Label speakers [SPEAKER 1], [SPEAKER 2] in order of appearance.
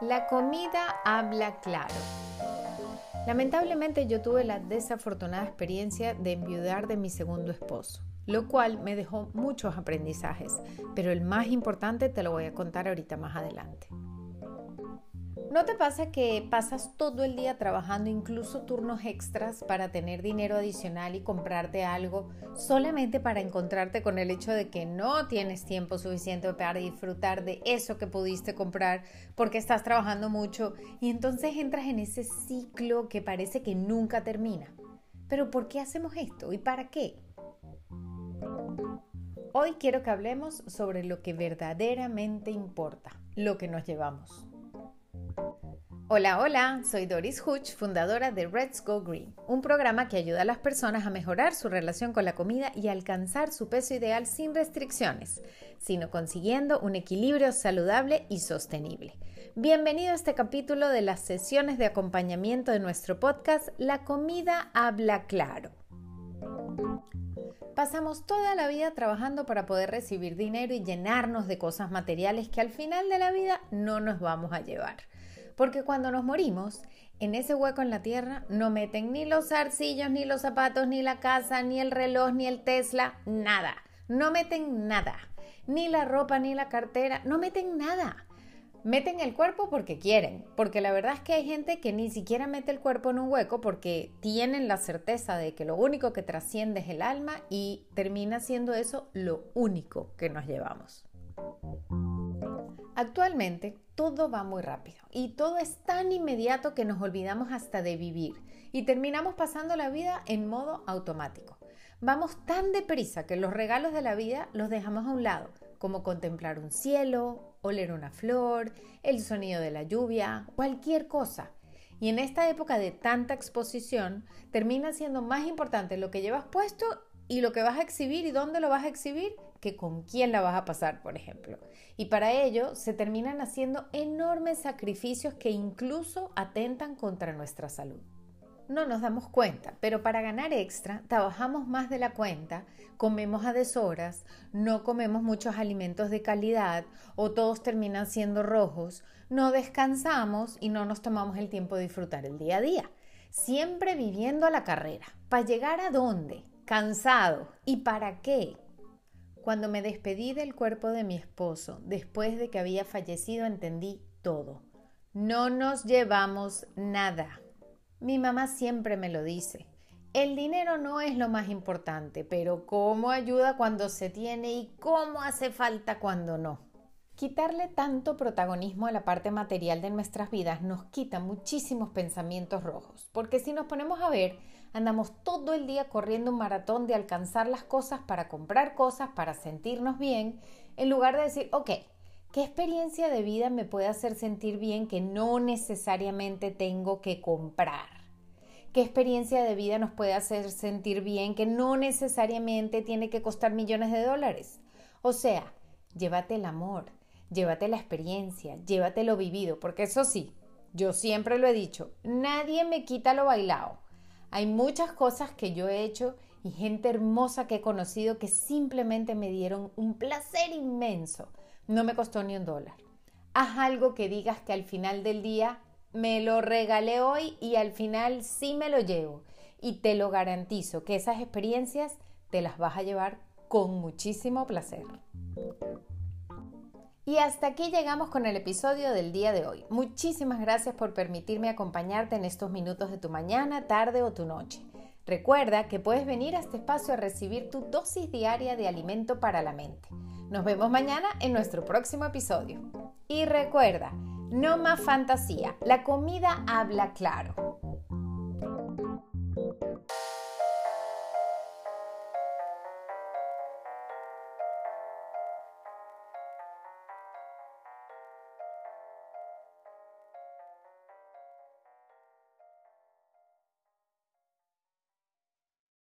[SPEAKER 1] La comida habla claro. Lamentablemente yo tuve la desafortunada experiencia de enviudar de mi segundo esposo, lo cual me dejó muchos aprendizajes, pero el más importante te lo voy a contar ahorita más adelante. ¿No te pasa que pasas todo el día trabajando incluso turnos extras para tener dinero adicional y comprarte algo solamente para encontrarte con el hecho de que no tienes tiempo suficiente para disfrutar de eso que pudiste comprar porque estás trabajando mucho y entonces entras en ese ciclo que parece que nunca termina? Pero ¿por qué hacemos esto y para qué? Hoy quiero que hablemos sobre lo que verdaderamente importa, lo que nos llevamos. Hola, hola, soy Doris Hutch, fundadora de Let's Go Green, un programa que ayuda a las personas a mejorar su relación con la comida y alcanzar su peso ideal sin restricciones, sino consiguiendo un equilibrio saludable y sostenible. Bienvenido a este capítulo de las sesiones de acompañamiento de nuestro podcast La comida habla claro. Pasamos toda la vida trabajando para poder recibir dinero y llenarnos de cosas materiales que al final de la vida no nos vamos a llevar. Porque cuando nos morimos, en ese hueco en la tierra no meten ni los arcillos, ni los zapatos, ni la casa, ni el reloj, ni el Tesla, nada. No meten nada. Ni la ropa, ni la cartera, no meten nada. Meten el cuerpo porque quieren, porque la verdad es que hay gente que ni siquiera mete el cuerpo en un hueco porque tienen la certeza de que lo único que trasciende es el alma y termina siendo eso lo único que nos llevamos. Actualmente todo va muy rápido y todo es tan inmediato que nos olvidamos hasta de vivir y terminamos pasando la vida en modo automático. Vamos tan deprisa que los regalos de la vida los dejamos a un lado, como contemplar un cielo, oler una flor, el sonido de la lluvia, cualquier cosa. Y en esta época de tanta exposición, termina siendo más importante lo que llevas puesto y lo que vas a exhibir y dónde lo vas a exhibir que con quién la vas a pasar, por ejemplo. Y para ello se terminan haciendo enormes sacrificios que incluso atentan contra nuestra salud. No nos damos cuenta, pero para ganar extra trabajamos más de la cuenta, comemos a deshoras, no comemos muchos alimentos de calidad o todos terminan siendo rojos, no descansamos y no nos tomamos el tiempo de disfrutar el día a día. Siempre viviendo a la carrera. ¿Para llegar a dónde? Cansado. ¿Y para qué? Cuando me despedí del cuerpo de mi esposo, después de que había fallecido, entendí todo. No nos llevamos nada. Mi mamá siempre me lo dice. El dinero no es lo más importante, pero cómo ayuda cuando se tiene y cómo hace falta cuando no. Quitarle tanto protagonismo a la parte material de nuestras vidas nos quita muchísimos pensamientos rojos, porque si nos ponemos a ver, andamos todo el día corriendo un maratón de alcanzar las cosas para comprar cosas, para sentirnos bien, en lugar de decir, ok, ¿qué experiencia de vida me puede hacer sentir bien que no necesariamente tengo que comprar? ¿Qué experiencia de vida nos puede hacer sentir bien que no necesariamente tiene que costar millones de dólares? O sea, llévate el amor, llévate la experiencia, llévate lo vivido, porque eso sí, yo siempre lo he dicho, nadie me quita lo bailado. Hay muchas cosas que yo he hecho y gente hermosa que he conocido que simplemente me dieron un placer inmenso. No me costó ni un dólar. Haz algo que digas que al final del día me lo regalé hoy y al final sí me lo llevo. Y te lo garantizo que esas experiencias te las vas a llevar con muchísimo placer. Y hasta aquí llegamos con el episodio del día de hoy. Muchísimas gracias por permitirme acompañarte en estos minutos de tu mañana, tarde o tu noche. Recuerda que puedes venir a este espacio a recibir tu dosis diaria de alimento para la mente. Nos vemos mañana en nuestro próximo episodio. Y recuerda, no más fantasía, la comida habla claro.